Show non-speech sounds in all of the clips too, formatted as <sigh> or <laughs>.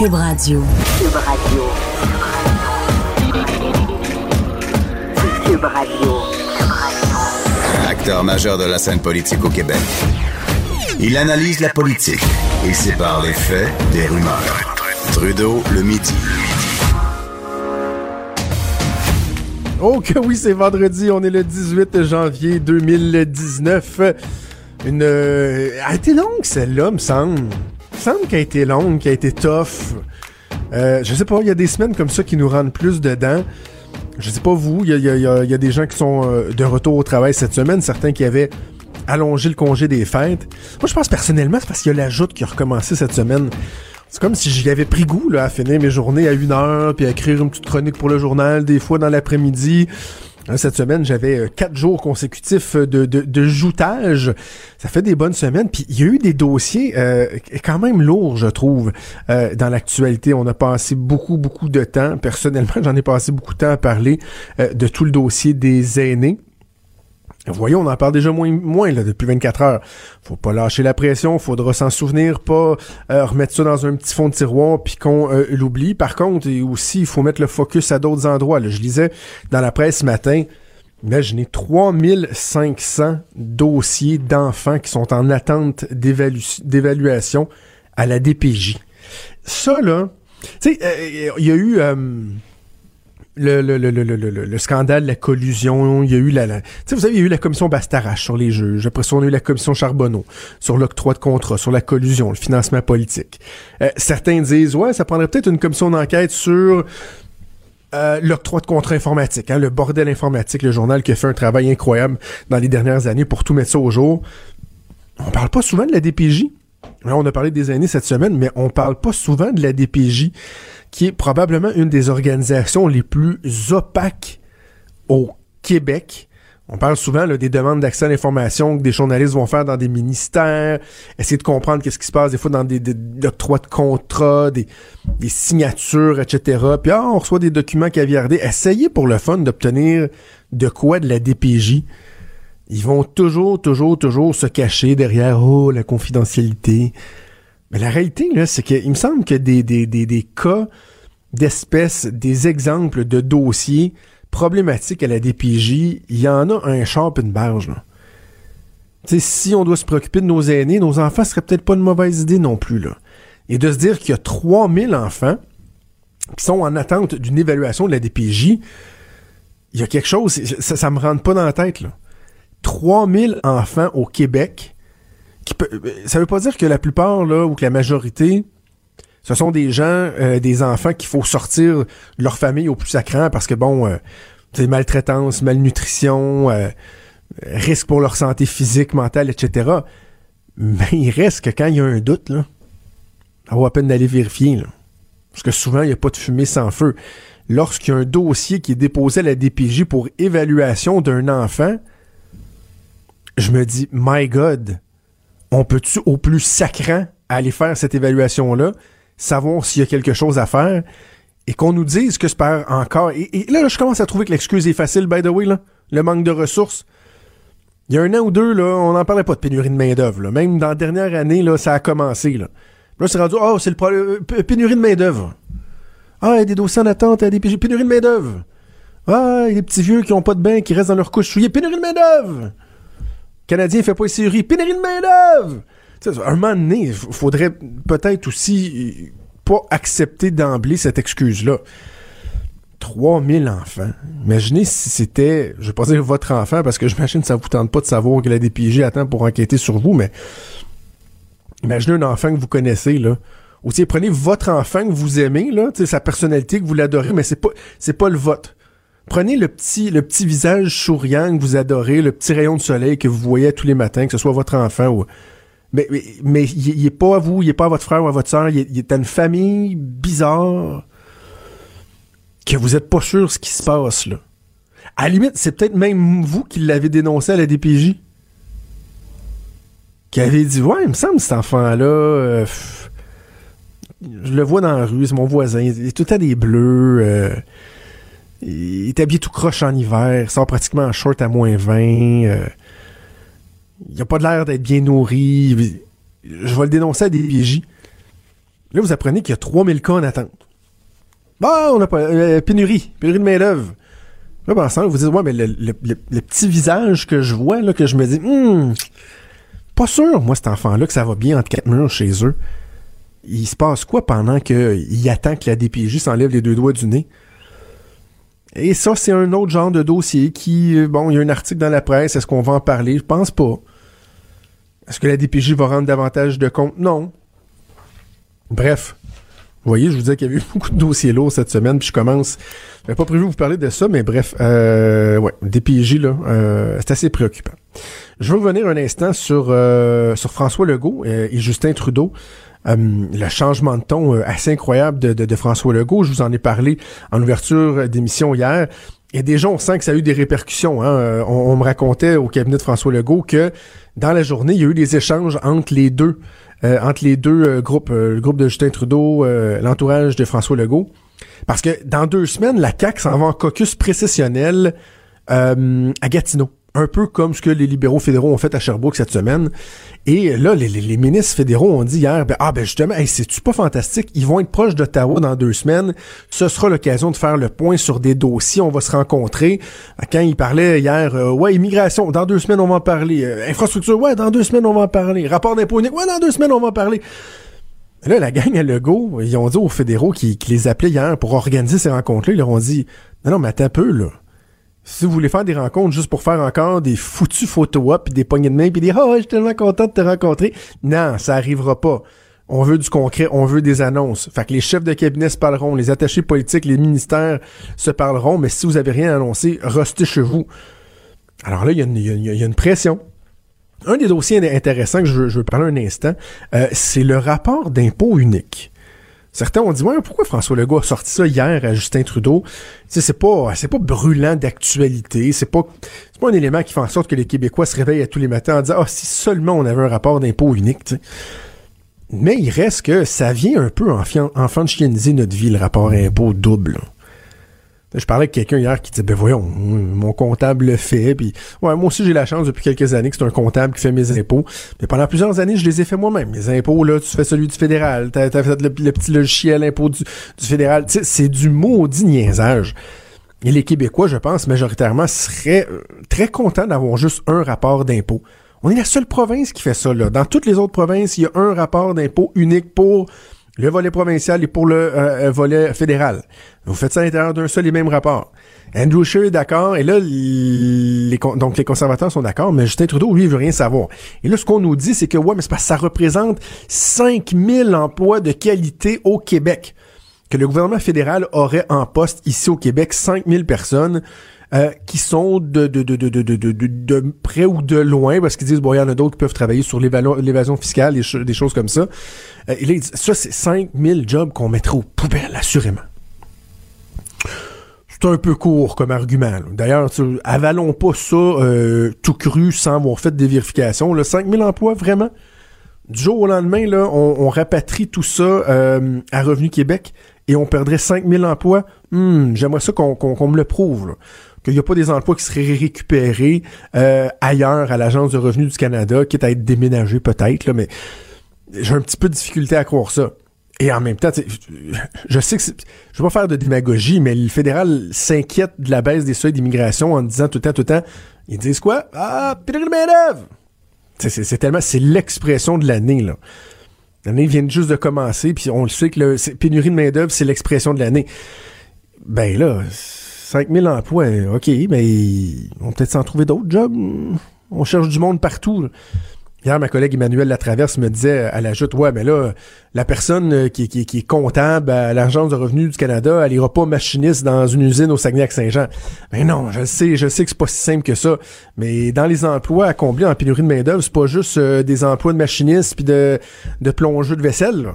Cube Radio. Cube Radio. Cube Radio. Acteur majeur de la scène politique au Québec. Il analyse la politique et sépare les faits des rumeurs. Trudeau le midi. Oh que oui, c'est vendredi, on est le 18 janvier 2019. Une... euh, elle a été longue celle-là, me semble. Semble qu'elle a été longue, qu'elle a été tough. Euh, je sais pas, il y a des semaines comme ça qui nous rendent plus dedans. Je sais pas vous, il y a, des gens qui sont euh, de retour au travail cette semaine, certains qui avaient allongé le congé des fêtes. Moi, je pense personnellement, c'est parce qu'il y a la joute qui a recommencé cette semaine. C'est comme si j'y avais pris goût là, à finir mes journées à une heure, puis à écrire une petite chronique pour le journal, des fois dans l'après-midi. Là, Cette semaine, j'avais euh, quatre jours consécutifs de, de, de joutage. Ça fait des bonnes semaines. Puis il y a eu des dossiers euh, quand même lourds, je trouve, euh, dans l'actualité. On a passé beaucoup, beaucoup de temps. Personnellement, <laughs> j'en ai passé beaucoup de temps à parler euh, de tout le dossier des aînés. Voyons, on en parle déjà moins, moins là, depuis 24 heures. Faut pas lâcher la pression, faudra s'en souvenir, pas euh, remettre ça dans un petit fond de tiroir puis qu'on euh, l'oublie. Par contre, et aussi, il faut mettre le focus à d'autres endroits. là. Je lisais dans la presse ce matin, imaginez 3500 dossiers d'enfants qui sont en attente d'évalu- d'évaluation à la DPJ. Ça, là, tu sais, euh, il y a eu... le, le, le, le, le, le- le scandale la collusion, il y a eu la, la vous savez, il y a eu la commission Bastarache sur les juges. Après ça, on a eu la commission Charbonneau sur l'octroi de contrat, sur la collusion, le financement politique. Euh, certains disent, ouais, ça prendrait peut-être une commission d'enquête sur euh, l'octroi de contrat informatique, hein, le bordel informatique, le journal qui a fait un travail incroyable dans les dernières années pour tout mettre ça au jour. On parle pas souvent de la DPJ. Là, on a parlé des années cette semaine, mais on parle pas souvent de la DPJ, qui est probablement une des organisations les plus opaques au Québec. On parle souvent des demandes d'accès à l'information que des journalistes vont faire dans des ministères, essayer de comprendre qu'est-ce qui se passe des fois dans des, des, des octrois de contrats, des, des signatures, etc. Puis ah, on reçoit des documents caviardés. Essayez pour le fun d'obtenir de quoi de la DPJ. Ils vont toujours, toujours, toujours se cacher derrière oh la confidentialité. Mais la réalité, là, c'est qu'il me semble que des, cas d'espèces, des exemples de dossiers problématiques à la DPJ, il y en a un char pis une barge. Là. Tu sais, si on doit se préoccuper de nos aînés, nos enfants, ce serait peut-être pas une mauvaise idée non plus. Là. Et de se dire qu'il y a 3000 enfants qui sont en attente d'une évaluation de la DPJ, il y a quelque chose, ça, ça me rentre pas dans la tête. Là. 3000 enfants au Québec qui peut, ça veut pas dire que la plupart là ou que la majorité ce sont des gens euh, des enfants qu'il faut sortir de leur famille au plus sacrant parce que bon euh, c'est maltraitance, malnutrition, euh, risque pour leur santé physique, mentale, etc. Mais il reste que quand il y a un doute là, ça à peine d'aller vérifier là. Parce que souvent il n'y a pas de fumée sans feu. Lorsqu'il y a un dossier qui est déposé à la DPJ pour évaluation d'un enfant, je me dis, my God, on peut-tu au plus sacrant aller faire cette évaluation-là, savoir s'il y a quelque chose à faire, et qu'on nous dise que c'est par encore... Et, là, je commence à trouver que l'excuse est facile, by the way, le manque de ressources. Il y a un an ou deux, là, on n'en parlait pas de pénurie de main-d'œuvre. Même dans la dernière année, là, ça a commencé. Là, c'est rendu, oh, c'est le problème, euh, pénurie de main-d'œuvre. Ah, il y a des dossiers en attente, il y a des PJ, pénurie de main-d'œuvre. Ah, il y a des petits vieux qui ont pas de bain, qui restent dans leur couche souillée, pénurie de main-d'œuvre. Canadien fait pas les séries, pénurie de main-d'œuvre. Un moment donné, il faudrait peut-être aussi euh, pas accepter d'emblée cette excuse-là. 3000 enfants. Imaginez si c'était, je vais pas dire votre enfant, parce que j'imagine que ça vous tente pas de savoir que la DPJ attend pour enquêter sur vous, mais imaginez un enfant que vous connaissez, là. Ou prenez votre enfant que vous aimez, là, sa personnalité que vous l'adorez, mais c'est pas, c'est pas le vôtre. Prenez le petit, le petit visage souriant que vous adorez, le petit rayon de soleil que vous voyez tous les matins, que ce soit votre enfant ou Mais, mais, il, il est pas à vous, il est pas à votre frère ou à votre soeur, il, est- il à une famille bizarre que vous êtes pas sûr ce qui se passe, là. À la limite, c'est peut-être même vous qui l'avez dénoncé à la DPJ. Qui avez dit, ouais, il me semble, cet enfant-là, euh, je le vois dans la rue, c'est mon voisin, il est tout temps des bleus, euh, il est habillé tout croche en hiver, sort pratiquement en short à moins 20, euh, il a pas l'air d'être bien nourri, je vais le dénoncer à des DPJ. Là, vous apprenez qu'il y a 3000 cas en attente. Bon, on a pas. euh, pénurie. Pénurie de main-d'œuvre. Là, ben, ensemble, vous dites, ouais, mais le petit visage que je vois, là, que je me dis, hmm, pas sûr, moi, cet enfant-là, que ça va bien entre quatre murs chez eux. Il se passe quoi pendant qu'il attend que la DPJ s'enlève les deux doigts du nez? Et ça, c'est un autre genre de dossier qui, euh, bon, il y a un article dans la presse, est-ce qu'on va en parler? Je pense pas. Est-ce que la DPJ va rendre davantage de compte? Non. Bref. Vous voyez, je vous disais qu'il y avait eu <laughs> beaucoup de dossiers lourds cette semaine, puis je commence. J'avais pas prévu de vous parler de ça, mais bref, euh, ouais, DPJ, là, euh, c'est assez préoccupant. Je veux revenir un instant sur, euh, sur François Legault euh, et Justin Trudeau. Euh, le changement de ton euh, assez incroyable de, de, de François Legault. Je vous en ai parlé en ouverture d'émission hier. Et déjà, on sent que ça a eu des répercussions. Hein. Euh, On, on me racontait au cabinet de François Legault que dans la journée, il y a eu des échanges entre les deux, euh, entre les deux euh, groupes, le groupe de Justin Trudeau, l'entourage de François Legault. Parce que dans deux semaines, la CAQ s'en va en caucus précessionnel à Gatineau. Un peu comme ce que les libéraux fédéraux ont fait à Sherbrooke cette semaine. Et là, les, ministres fédéraux ont dit hier, ben, ah ben justement, c'est-tu pas fantastique? Ils vont être proches d'Ottawa dans deux semaines. Ce sera l'occasion de faire le point sur des dossiers. On va se rencontrer. Quand ils parlaient hier, euh, ouais, immigration, dans deux semaines, on va en parler. Euh, infrastructure, ouais, dans deux semaines, on va en parler. Rapport d'impôt unique, ouais, dans deux semaines, on va en parler. Là, la gang à Legault, ils ont dit aux fédéraux qui, qui les appelaient hier pour organiser ces rencontres-là, ils leur ont dit, non, non, mais attends un peu, là. Si vous voulez faire des rencontres juste pour faire encore des foutus photos up, puis des poignées de main, puis des « Ah, ouais, je suis tellement content de te rencontrer », non, ça arrivera pas. On veut du concret, on veut des annonces. Fait que les chefs de cabinet se parleront, les attachés politiques, les ministères se parleront, mais si vous avez rien annoncé, restez chez vous. Alors là, il y, a une- il y a une- pression. Un des dossiers intéressants que je veux, je parler un instant, euh, c'est le rapport d'impôt unique. Certains ont dit ouais, pourquoi François Legault a sorti ça hier à Justin Trudeau? C'est pas c'est pas brûlant d'actualité, c'est pas c'est pas un élément qui fait en sorte que les Québécois se réveillent à tous les matins en disant ah si seulement on avait un rapport d'impôt unique. Mais il reste que ça vient un peu enfant, de chieniser notre vie, le rapport à impôt double. Je parlais avec quelqu'un hier qui disait, ben voyons, mon comptable le fait, puis ouais, moi aussi j'ai la chance depuis quelques années que c'est un comptable qui fait mes impôts. Mais pendant plusieurs années, je les ai fait moi-même. Mes impôts, là, tu fais celui du fédéral, t'as as fait le, le petit logiciel impôt du, du fédéral. C'est du maudit niaisage. Et les Québécois, je pense, majoritairement, seraient euh, très contents d'avoir juste un rapport d'impôt. On est la seule province qui fait ça, là. Dans toutes les autres provinces, il y a un rapport d'impôt unique pour le volet provincial et pour le euh, euh, volet fédéral. Vous faites ça à l'intérieur d'un seul et même rapport. Andrew Scheer est d'accord, et là, les, donc les conservateurs sont d'accord, mais Justin Trudeau, lui, il veut rien savoir. Et là, ce qu'on nous dit, c'est que, ouais, mais c'est parce que ça représente 5000 emplois de qualité au Québec. Que le gouvernement fédéral aurait en poste ici au Québec 5000 personnes euh, qui sont de, de, de, de, de, de, de, près ou de loin, parce qu'ils disent, bon, il y en a d'autres qui peuvent travailler sur l'évasion fiscale, des, des choses comme ça. Euh, et là, ils disent, ça, c'est 5000 jobs qu'on mettrait aux poubelles, assurément. C'est un peu court comme argument. D'ailleurs, avalons pas ça euh, tout cru sans avoir fait des vérifications. Là, 5000 emplois, vraiment? Du jour au lendemain, là, on, rapatrie tout ça à Revenu Québec et on perdrait 5000 emplois. Hmm, J'aimerais ça qu'on me le prouve. Qu'il n'y a pas des emplois qui seraient récupérés euh, ailleurs à l'Agence de revenus du Canada, quitte à être déménagés peut-être, mais j'ai un petit peu de difficulté à croire ça. Et en même temps, je sais que je vais pas faire de démagogie, mais le fédéral s'inquiète de la baisse des seuils d'immigration en disant tout le temps, tout le temps, ils disent quoi? Ah, C'est tellement, c'est l'expression de l'année, là. L'année vient juste de commencer, puis on le sait que c'est- pénurie de main-d'œuvre, c'est l'expression de l'année. Ben là, 5000 emplois, ok, mais on peut-être s'en trouver d'autres jobs. On cherche du monde partout. Hier, ma collègue Emmanuel Latraverse me disait à la joute, ouais, mais là, la personne euh, qui, qui, qui est comptable à l'Agence de revenus du Canada, elle ira pas machiniste dans une usine au Saguenay-Saint-Jean. Mais non, je sais, je sais que c'est pas si simple que ça. Mais dans les emplois à combler en pénurie de main-d'œuvre, c'est pas juste euh, des emplois de machiniste puis de, de plongeux de vaisselle, là?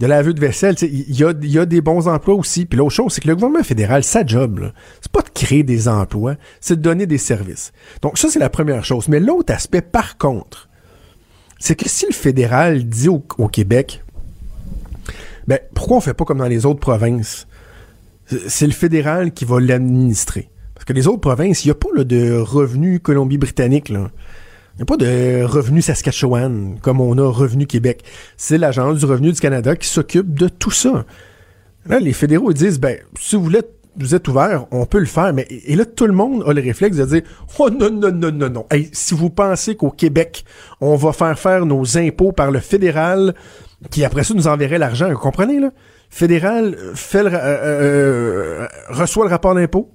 De laveux de vaisselle. Il y a, des bons emplois aussi. Puis l'autre chose, c'est que le gouvernement fédéral, sa job, c'est pas de créer des emplois, c'est de donner des services. Donc ça, c'est la première chose. Mais l'autre aspect, par contre, c'est que si le fédéral dit au, Québec, ben, pourquoi on fait pas comme dans les autres provinces? C'est le fédéral qui va l'administrer. Parce que les autres provinces, il n'y a pas de revenus Colombie-Britannique. Il n'y a pas de revenus Saskatchewan comme on a Revenu Québec. C'est l'Agence du revenu du Canada qui s'occupe de tout ça. Là, les fédéraux disent, ben, si vous voulez vous êtes ouvert, on peut le faire, mais et là, tout le monde a le réflexe de dire Oh non, non, non, non, non. si vous pensez qu'au Québec, on va faire faire nos impôts par le fédéral, qui après ça nous enverrait l'argent, vous comprenez, là? Fédéral fait le, euh, euh, reçoit le rapport d'impôt,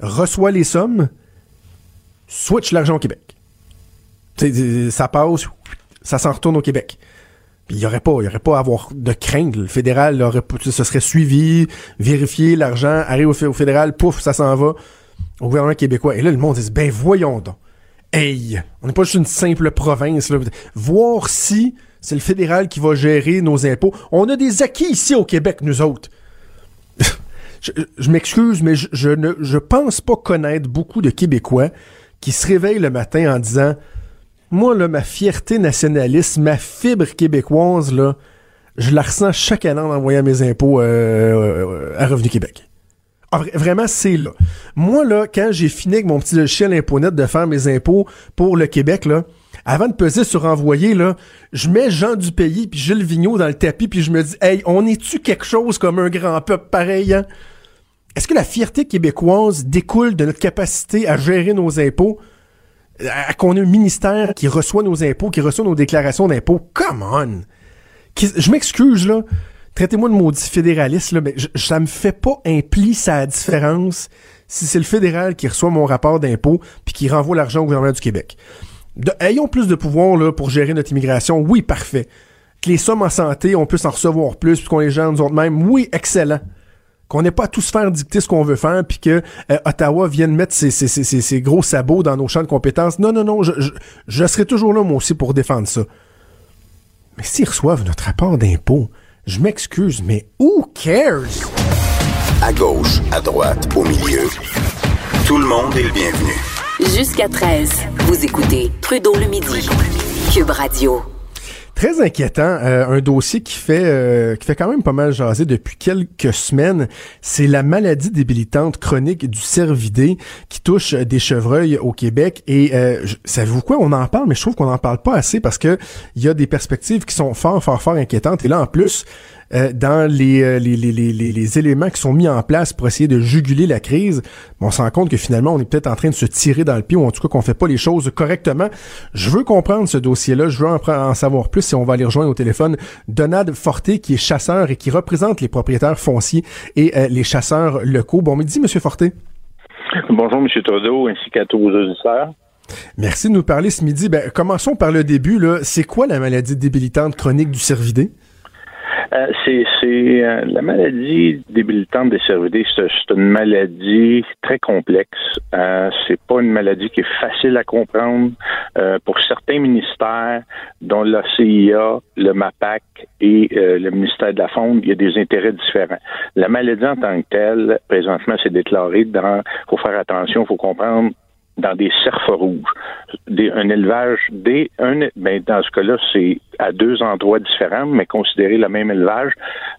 reçoit les sommes, switch l'argent au Québec. Ça passe, ça s'en retourne au Québec. Il y aurait pas, il y aurait pas à avoir de crainte. Le fédéral aurait, ce serait suivi, vérifié, l'argent arrive au, fédéral, pouf, ça s'en va au gouvernement québécois. Et là, le monde dit, ben voyons donc. Hey, on n'est pas juste une simple province. Voir si c'est le fédéral qui va gérer nos impôts. On a des acquis ici au Québec, nous autres. <laughs> je, m'excuse, mais je, ne pense pas connaître beaucoup de Québécois qui se réveillent le matin en disant moi, ma fierté nationaliste, ma fibre québécoise, je la ressens chaque année en envoyant mes impôts euh, euh, à Revenu Québec. Ah, vraiment, c'est là. Moi, là, quand j'ai fini avec mon petit logiciel ImpoNet de faire mes impôts pour le Québec, avant de peser sur envoyer, je mets Jean du pays puis Gilles Vigneault dans le tapis puis je me dis, hey, on est-tu quelque chose comme un grand peuple pareil, hein? Est-ce que la fierté québécoise découle de notre capacité à gérer nos impôts? Qu'on ait un ministère qui reçoit nos impôts, qui reçoit nos déclarations d'impôts. Come on! je m'excuse, là. Traitez-moi de maudit fédéraliste, là, mais ça me fait pas un pli sa différence si c'est le fédéral qui reçoit mon rapport d'impôt puis qui renvoie l'argent au gouvernement du Québec. ayons plus de pouvoir là, pour gérer notre immigration. Oui, parfait. Que les sommes en santé, on puisse en recevoir plus, puis qu'on les gère nous autres mêmes. Oui, excellent qu'on n'ait pas à tous faire dicter ce qu'on veut faire, puis que euh, Ottawa vienne mettre ses, gros sabots dans nos champs de compétences. Non, non, non, je, je, serai toujours là, moi aussi, pour défendre ça. Mais s'ils reçoivent notre rapport d'impôt, je m'excuse, mais who cares? À gauche, à droite, au milieu, tout le monde est le bienvenu. Jusqu'à 13, vous écoutez Trudeau le Midi, Cube Radio. Très inquiétant, euh, un dossier qui fait euh, qui fait quand même pas mal jaser depuis quelques semaines, c'est la maladie débilitante chronique du cervidé qui touche des chevreuils au Québec. Et euh, savez-vous quoi, on en parle mais je trouve qu'on en parle pas assez parce que il y a des perspectives qui sont fort fort fort inquiétantes. Et là en plus euh, dans les, euh, les, les, les, les, éléments qui sont mis en place pour essayer de juguler la crise, on se rend compte que finalement, on est peut-être en train de se tirer dans le pied, ou en tout cas qu'on fait pas les choses correctement. Je veux comprendre ce dossier-là, je veux en, savoir plus et on va aller rejoindre au téléphone Donald Forté, qui est chasseur et qui représente les propriétaires fonciers et euh, les chasseurs locaux. Bon midi, Monsieur Forté. Bonjour, M. Trudeau, ainsi qu'à tous vos auditeurs. Merci de nous parler ce midi. Ben, commençons par le début. C'est quoi la maladie débilitante chronique du cervidé? Euh, c'est euh, la maladie débilitante des cervidés. C'est une maladie très complexe. Euh, c'est pas une maladie qui est facile à comprendre. Euh, pour certains ministères, dont la CIA, le MAPAC et le ministère de la Faune, il y a des intérêts différents. La maladie en tant que telle, présentement, c'est déclaré dans. Faut faire attention, faut comprendre dans des cerfs rouges. Des, un élevage des un ben dans ce cas-là, c'est à deux endroits différents, mais considérer le même élevage.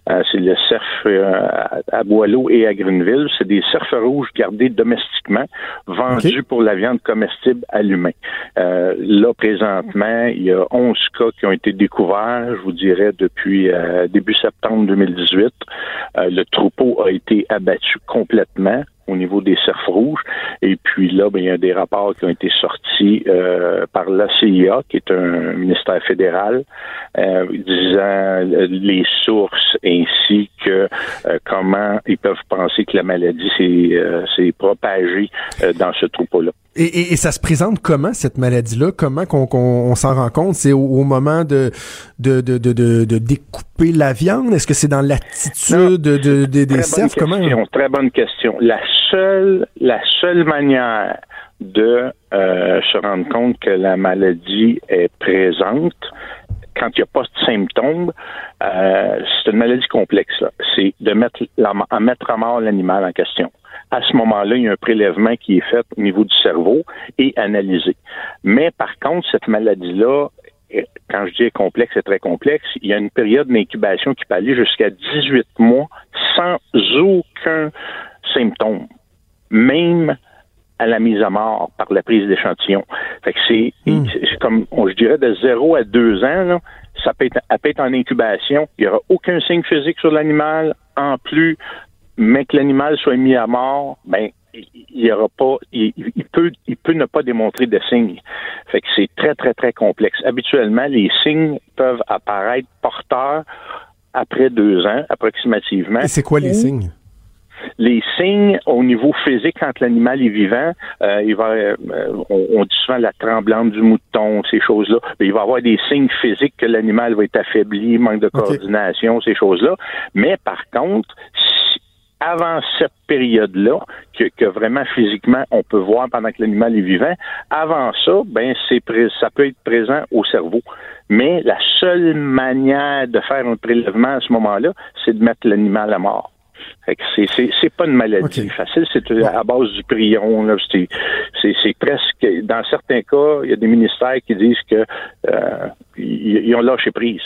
Euh, c'est le cerf euh, à Boileau et à Greenville. C'est des cerfs rouges gardés domestiquement, vendus pour la viande comestible à l'humain. Euh, là, présentement, il y a 11 cas qui ont été découverts, je vous dirais, depuis début septembre 2018. le troupeau a été abattu complètement au niveau des cerfs rouges. Et puis là, ben, il y a des rapports qui ont été sortis euh, par la CIA, qui est un ministère fédéral, euh, disant les sources ainsi que comment ils peuvent penser que la maladie s'est propagée dans ce troupeau-là. Et, ça se présente comment cette maladie-là? Comment qu'on s'en rend compte? C'est au, moment de de, de, de, de, découper la viande? Est-ce que c'est dans l'attitude de, des cerfs? Comment? Très bonne question. La seule la seule manière de euh, se rendre compte que la maladie est présente quand il n'y a pas de symptômes, euh, c'est une maladie complexe. C'est de mettre, la, à mettre à mort l'animal en question à ce moment-là, il y a un prélèvement qui est fait au niveau du cerveau et analysé. Mais par contre, cette maladie-là, quand je dis complexe, c'est très complexe. Il y a une période d'incubation qui peut aller jusqu'à 18 mois sans aucun symptôme, même à la mise à mort par la prise d'échantillon. Fait que c'est, hmm. comme, je dirais, de 0 à 2 ans, ça peut être, peut être en incubation. Il n'y aura aucun signe physique sur l'animal. En plus, mais que l'animal soit mis à mort, ben il y aura pas, il, peut, il peut ne pas démontrer de signes. Fait que c'est très très très complexe. Habituellement, les signes peuvent apparaître porteurs après deux ans, approximativement. Et c'est quoi les signes? les signes au niveau physique quand l'animal est vivant, euh, il va, euh, on, dit souvent la tremblante du mouton, ces choses-là. il va avoir des signes physiques que l'animal va être affaibli, manque de coordination, ces choses-là. Mais par contre, avant cette période-là, que, vraiment physiquement on peut voir pendant que l'animal est vivant, avant ça, ben c'est ça peut être présent au cerveau. Mais la seule manière de faire un prélèvement à ce moment-là, c'est de mettre l'animal à mort. C'est, pas une maladie facile, c'est à base du prion. c'est, presque, dans certains cas, il y a des ministères qui disent que euh, ils, ont lâché prise.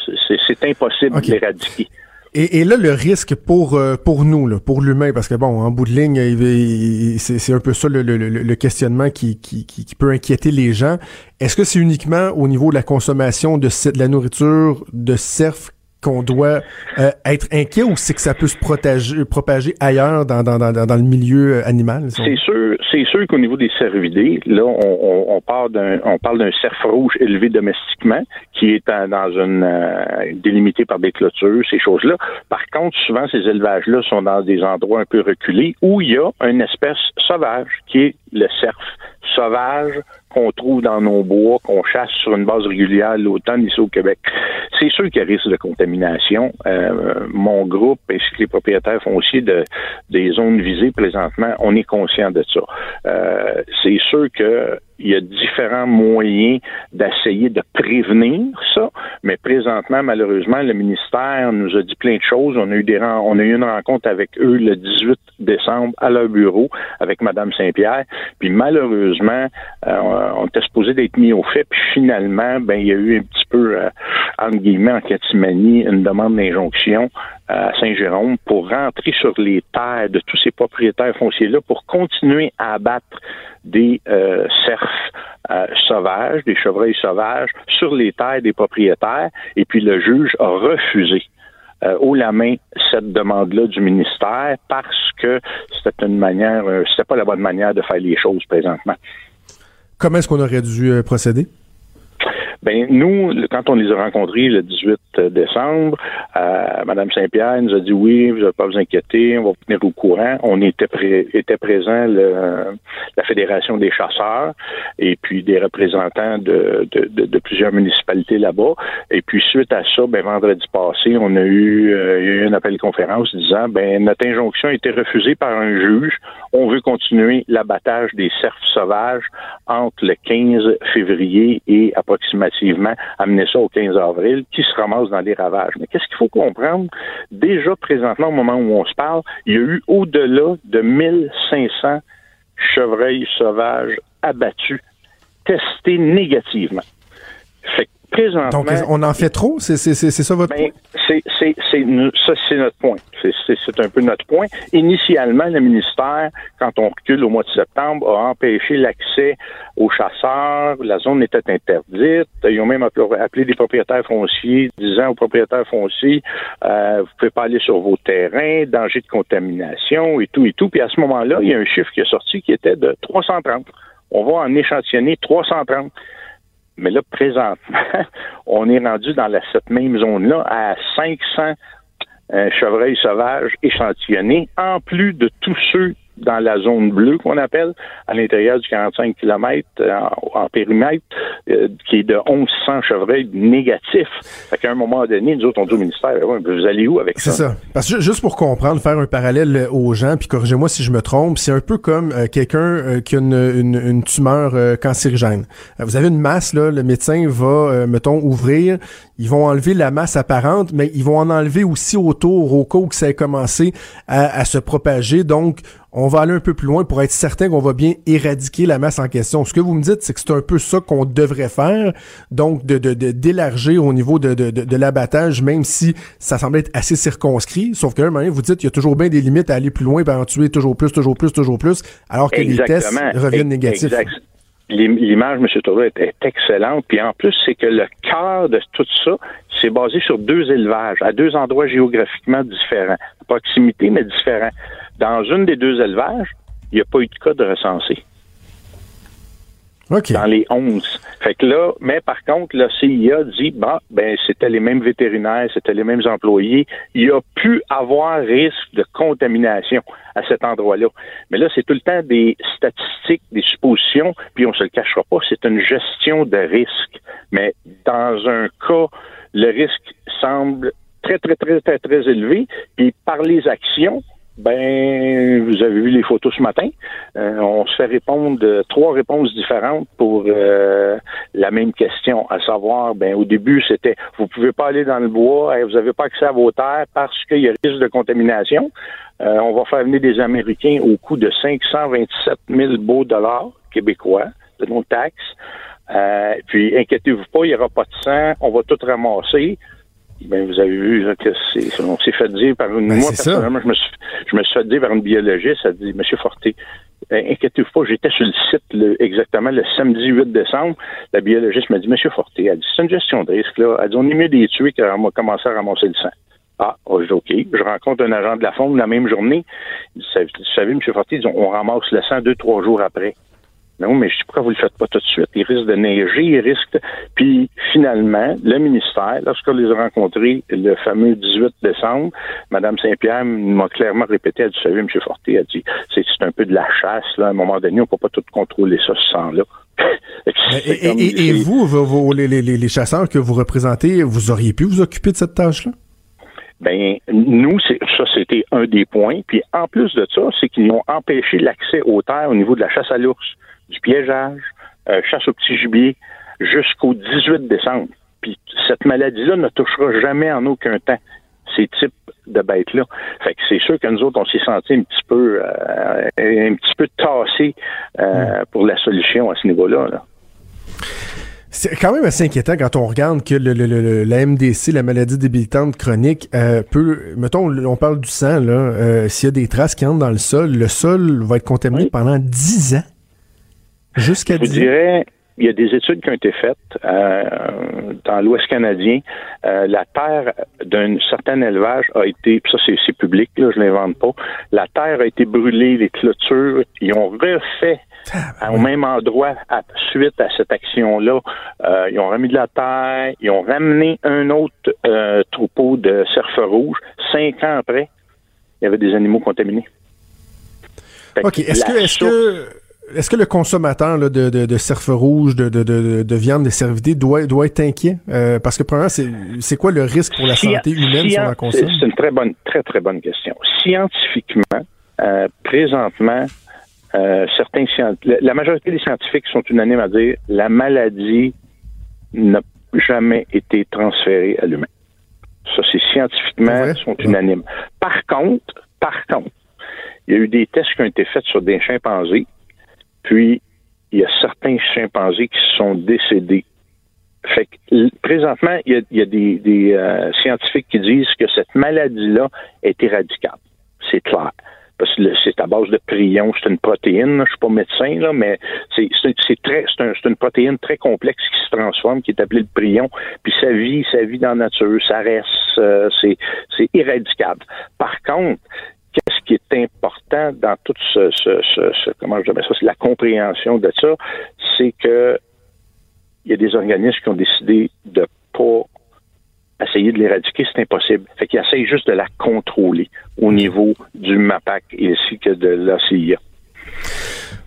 C'est, impossible d'éradiquer. Et, là, le risque pour euh, pour nous, là, pour l'humain, parce que bon, en bout de ligne, c'est un peu ça le, le, le questionnement qui, qui, qui, peut inquiéter les gens. Est-ce que c'est uniquement au niveau de la consommation de, de la nourriture de cerf qu'on doit euh, être inquiet ou c'est que ça peut se protéger, propager ailleurs dans, dans, dans, dans le milieu euh, animal? C'est sûr, c'est sûr qu'au niveau des cervidés, là, on, on, parle d'un on parle d'un cerf rouge élevé domestiquement qui est dans une euh, délimité par des clôtures, ces choses-là. Par contre, souvent ces élevages-là sont dans des endroits un peu reculés où il y a une espèce sauvage qui est le cerf sauvage qu'on trouve dans nos bois, qu'on chasse sur une base régulière l'automne ici au Québec. C'est sûr qu'il y a risque de contamination. Euh, mon groupe ainsi que les propriétaires fonciers de, des zones visées présentement, on est conscient de ça. Euh, c'est sûr que il y a différents moyens d'essayer de prévenir ça, mais présentement, malheureusement, le ministère nous a dit plein de choses. On a eu des on a eu une rencontre avec eux le 18 décembre à leur bureau avec Mme Saint-Pierre. Puis malheureusement, euh, on était supposé d'être mis au fait. Puis finalement, ben il y a eu un petit peu euh, entre guillemets en catimanie une demande d'injonction à Saint-Jérôme pour rentrer sur les terres de tous ces propriétaires fonciers-là pour continuer à abattre des euh, cerfs euh, sauvages, des chevreuils sauvages sur les terres des propriétaires. Et puis le juge a refusé euh, haut la main cette demande-là du ministère parce que c'était une manière, c'était pas la bonne manière de faire les choses présentement. Comment est-ce qu'on aurait dû procéder? Ben nous, quand on les a rencontrés le 18 décembre, euh, Madame Saint-Pierre nous a dit oui, vous n'avez pas vous inquiéter, on va vous tenir au courant. On était était présent le, la fédération des chasseurs et puis des représentants de, de, de, plusieurs municipalités là-bas. Et puis suite à ça, ben vendredi passé, on a eu, euh, eu un appel de conférence disant ben notre injonction a été refusée par un juge. On veut continuer l'abattage des cerfs sauvages entre le 15 février et approximativement amener ça au 15 avril, qui se ramasse dans les ravages. Mais qu'est-ce qu'il faut comprendre? Déjà, présentement, au moment où on se parle, il y a eu au-delà de 1500 chevreuils sauvages abattus, testés négativement. Fait donc, on en fait trop? C'est ça votre ben, point? C'est, ça, c'est notre point. C'est un peu notre point. Initialement, le ministère, quand on recule au mois de septembre, a empêché l'accès aux chasseurs. La zone était interdite. Ils ont même appelé des propriétaires fonciers, disant aux propriétaires fonciers, euh, vous pouvez pas aller sur vos terrains, danger de contamination et tout et tout. Puis à ce moment-là, il y a un chiffre qui est sorti qui était de 330. On va en échantillonner 330. Mais là, présentement, <laughs> on est rendu dans cette même zone-là à 500 euh, chevreuils sauvages échantillonnés, en plus de tous ceux dans la zone bleue qu'on appelle, à l'intérieur du 45 km euh, en, périmètre, euh, qui est de 1100 chevreuils négatifs. Fait qu'à un moment donné, nous autres, on dit au ministère, vous allez où avec ça? C'est ça? Parce que juste pour comprendre, faire un parallèle aux gens, puis corrigez-moi si je me trompe, c'est un peu comme euh, quelqu'un qui a une, une, tumeur cancérigène. vous avez une masse, là, le médecin va, mettons, ouvrir, ils vont enlever la masse apparente, mais ils vont en enlever aussi autour au cas où ça ait commencé à, à se propager. Donc, on va aller un peu plus loin pour être certain qu'on va bien éradiquer la masse en question. Ce que vous me dites, c'est que c'est un peu ça qu'on devrait faire, donc de d'élargir au niveau de, de, de, l'abattage, même si ça semble être assez circonscrit. Sauf qu'à un moment, vous dites qu'il y a toujours bien des limites à aller plus loin, et en tuer toujours plus, toujours plus, toujours plus, alors que les tests reviennent négatifs. L'image, M. Touré, est, excellente. Puis en plus, c'est que le cœur de tout ça, c'est basé sur deux élevages, à deux endroits géographiquement différents. proximité, mais différents. Dans une des deux élevages, il n'y a pas eu de cas de recensé. Dans les 11. Fait que là, mais par contre, la CIA dit, bah, ben, c'était les mêmes vétérinaires, c'était les mêmes employés. Il y a pu avoir risque de contamination à cet endroit-là. Mais là, c'est tout le temps des statistiques, des suppositions, puis on se le cachera pas, c'est une gestion de risque. Mais dans un cas, le risque semble très, très, très, très, très élevé, puis par les actions, ben, vous avez vu les photos ce matin. Euh, on se fait répondre trois réponses différentes pour euh, la même question, à savoir, ben, au début, c'était vous pouvez pas aller dans le bois, vous n'avez pas accès à vos terres parce qu'il y a risque de contamination. Euh, on va faire venir des Américains au coût de 527 000 beaux dollars québécois de nos taxes. puis, inquiétez-vous pas, il n'y aura pas de sang, on va tout ramasser ben, vous avez vu que c'est, on s'est fait dire par une. Ben, moi, personnellement, je me, suis, je me suis fait dire par une biologiste, elle dit Monsieur Forté, ben, inquiétez-vous pas, j'étais sur le site exactement le samedi 8 décembre. La biologiste m'a dit Monsieur Forté, elle dit c'est une gestion de risque, là. Elle dit on est mieux des tuer qu'on va commencer à ramasser le sang. Ah, oh, je dis OK. Je rencontre un agent de la faune la même journée. Vous savez, M. Forté, on ramasse le sang deux, trois jours après. Non, mais je dis pourquoi vous le faites pas tout de suite? Il risque de neiger, il risque Puis finalement, le ministère, lorsqu'on les a rencontrés le fameux 18 décembre, Mme Saint-Pierre m'a clairement répété, elle dit, vous savez, M. Forté, elle dit, c'est un peu de la chasse, là. À un moment donné, on peut pas tout contrôler ça, ce sang-là. <laughs> et, vous, les, les chasseurs que vous représentez, vous auriez pu vous occuper de cette tâche-là? Ben, nous, ça, c'était un des points. Puis en plus de ça, c'est qu'ils ont empêché l'accès aux terres au niveau de la chasse à l'ours du piégeage, euh, chasse au petit gibier, jusqu'au 18 décembre. Puis cette maladie-là ne touchera jamais en aucun temps ces types de bêtes-là. Fait que c'est sûr que nous autres, on s'est senti un petit peu euh, un petit peu tassés euh, mm. pour la solution à ce niveau-là. Là. C'est quand même assez inquiétant quand on regarde que le, le, la MDC, la maladie débilitante chronique, peut, mettons, on parle du sang, là, s'il y a des traces qui entrent dans le sol, le sol va être contaminé pendant 10 ans. Jusqu'à Je vous dirais, il y a des études qui ont été faites euh, dans l'Ouest canadien. Euh, la terre d'un certain élevage a été, ça c'est public, là, je l'invente pas. La terre a été brûlée, les clôtures, ils ont refait au même endroit suite à cette action-là. Euh, ils ont remis de la terre, ils ont ramené un autre troupeau de cerfs rouges. Cinq ans après, il y avait des animaux contaminés. OK. Est-ce que, est-ce que est-ce que le consommateur de, de, de cerf rouge, de, de, de, viande, de cervidés doit, doit être inquiet? Euh, parce que premièrement, c'est, c'est quoi le risque pour la santé humaine si on en consomme? C'est une très bonne, très, très bonne question. Scientifiquement, euh, présentement, euh, certains la majorité des scientifiques sont unanimes à dire la maladie n'a jamais été transférée à l'humain. Ça, c'est scientifiquement, ils sont unanimes. Par contre, par contre, il y a eu des tests qui ont été faits sur des chimpanzés puis, il y a certains chimpanzés qui sont décédés. Fait que, présentement, il y a, des, euh, scientifiques qui disent que cette maladie-là est éradiquable. C'est clair. Parce que c'est à base de prion, c'est une protéine. Je suis pas médecin, là, mais c'est très, c'est une protéine très complexe qui se transforme, qui est appelée le prion. Puis ça vit, ça vit dans la nature, ça reste, euh, c'est irradicable. Par contre, qu'est-ce qui est important dans tout ce, ce, ce, comment je dirais ça, c'est la compréhension de ça, c'est que il y a des organismes qui ont décidé de pas essayer de l'éradiquer, c'est impossible. Fait qu'ils essayent juste de la contrôler au niveau du MAPAC ainsi que de l'ACIA.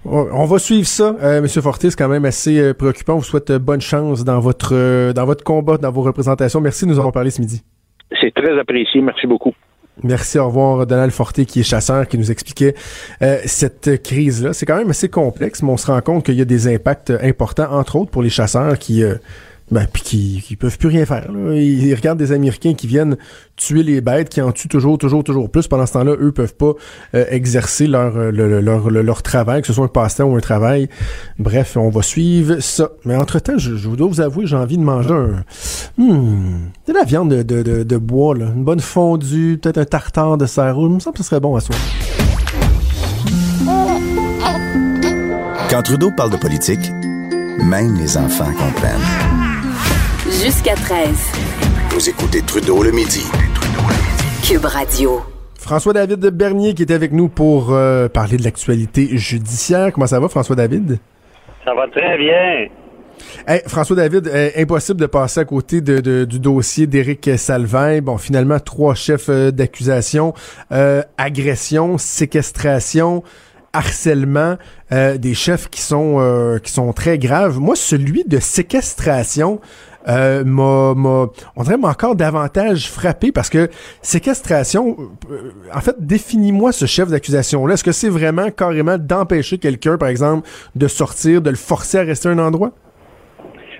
On va suivre ça, euh, Monsieur Fortis, quand même assez euh, préoccupant. On vous souhaite euh, bonne chance dans votre euh, dans votre combat, dans vos représentations. Merci de nous avoir parlé ce midi. C'est très apprécié. Merci beaucoup. Merci, au revoir Donald Forté qui est chasseur, qui nous expliquait euh, cette crise-là. C'est quand même assez complexe, mais on se rend compte qu'il y a des impacts importants, entre autres pour les chasseurs qui euh, ben, puis qui, qui peuvent plus rien faire. Ils, regardent des Américains qui viennent tuer les bêtes, qui en tuent toujours, toujours, toujours plus. Pendant ce temps-là, eux peuvent pas euh, exercer leur, euh, le- le- leur, le- leur travail, que ce soit un passe-temps ou un travail. Bref, on va suivre ça. Mais entre-temps, je, je dois vous avouer, j'ai envie de manger un... Hmm, de la viande de, de, de, de bois, là. Une bonne fondue, peut-être un tartare de serre rouge. Il me semble que ce serait bon à soi. Quand Trudeau parle de politique, même les enfants comprennent. Jusqu'à 13. Vous écoutez Trudeau le midi. Cube Radio. François-David Bernier qui était avec nous pour euh, parler de l'actualité judiciaire. Comment ça va, François-David? Ça va très bien. Hey, François-David, euh, impossible de passer à côté de, de- du dossier d'Éric Salvin. Bon, finalement, trois chefs euh, d'accusation. Euh, agression, séquestration, harcèlement, euh, des chefs qui sont, euh, qui sont très graves. Moi, celui de séquestration... Euh, m'a, m'a- on dirait m'a encore davantage frappé parce que séquestration, euh, en fait, définis-moi ce chef d'accusation-là. Est-ce que c'est vraiment carrément d'empêcher quelqu'un, par exemple, de sortir, de le forcer à rester à un endroit?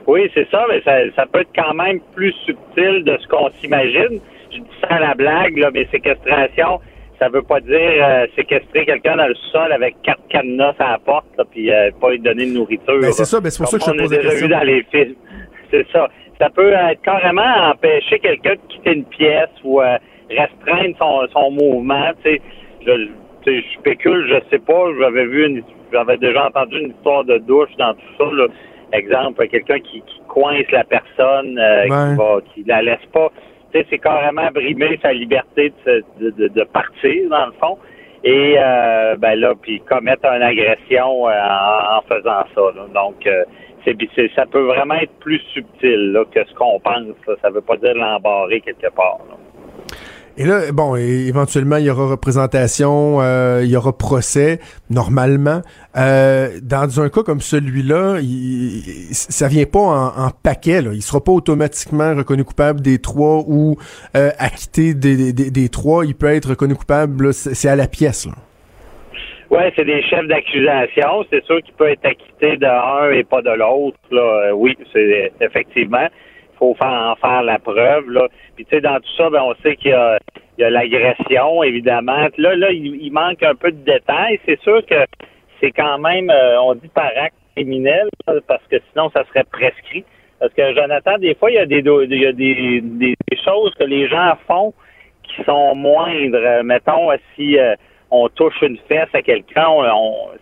Oui, c'est ça, mais ça, ça peut être quand même plus subtil de ce qu'on s'imagine. Je dis ça à la blague, là, mais séquestration, ça veut pas dire euh, séquestrer quelqu'un dans le sol avec quatre cadenas à la porte, là, puis euh, pas lui donner de nourriture. Ben, c'est ça, ben, c'est pour ça que je te pose déjà vu dans les films. <laughs> C'est ça. Ça peut être carrément empêcher quelqu'un de quitter une pièce ou euh, restreindre son, son mouvement. Tu sais, je, tu sais, je spécule, je sais pas. J'avais vu, une, j'avais déjà entendu une histoire de douche dans tout ça. Là. Exemple, quelqu'un qui, qui coince la personne, euh, qui va, qui la laisse pas. C'est carrément brimer sa liberté de, de, de, partir dans le fond. Et euh, ben là, puis commettre une agression euh, en, faisant ça. Donc, euh, c'est, ça peut vraiment être plus subtil que ce qu'on pense. Ça veut pas dire l'embarrer quelque part. là. Et là, bon, éventuellement, il y aura représentation, euh, il y aura procès, normalement. Euh, dans un cas comme celui-là, il- il- ça vient pas en, en paquet. Là. Il sera pas automatiquement reconnu coupable des trois ou euh, acquitté des, des, des trois. Il peut être reconnu coupable, c'est à la pièce. Là. Ouais, c'est des chefs d'accusation. C'est sûr qu'il peut être acquitté de un et pas de l'autre. Euh, oui, c'est effectivement. Faut faire en faire la preuve. Puis tu sais, dans tout ça, ben, on sait qu'il y a, l'agression, évidemment. Là, là, il, manque un peu de détails. C'est sûr que c'est quand même, euh, on dit par acte criminel, parce que sinon, ça serait prescrit. Parce que Jonathan, des fois, il y a des, y a des, choses que les gens font qui sont moindres. Euh, mettons, euh, si on touche une fesse à quelqu'un,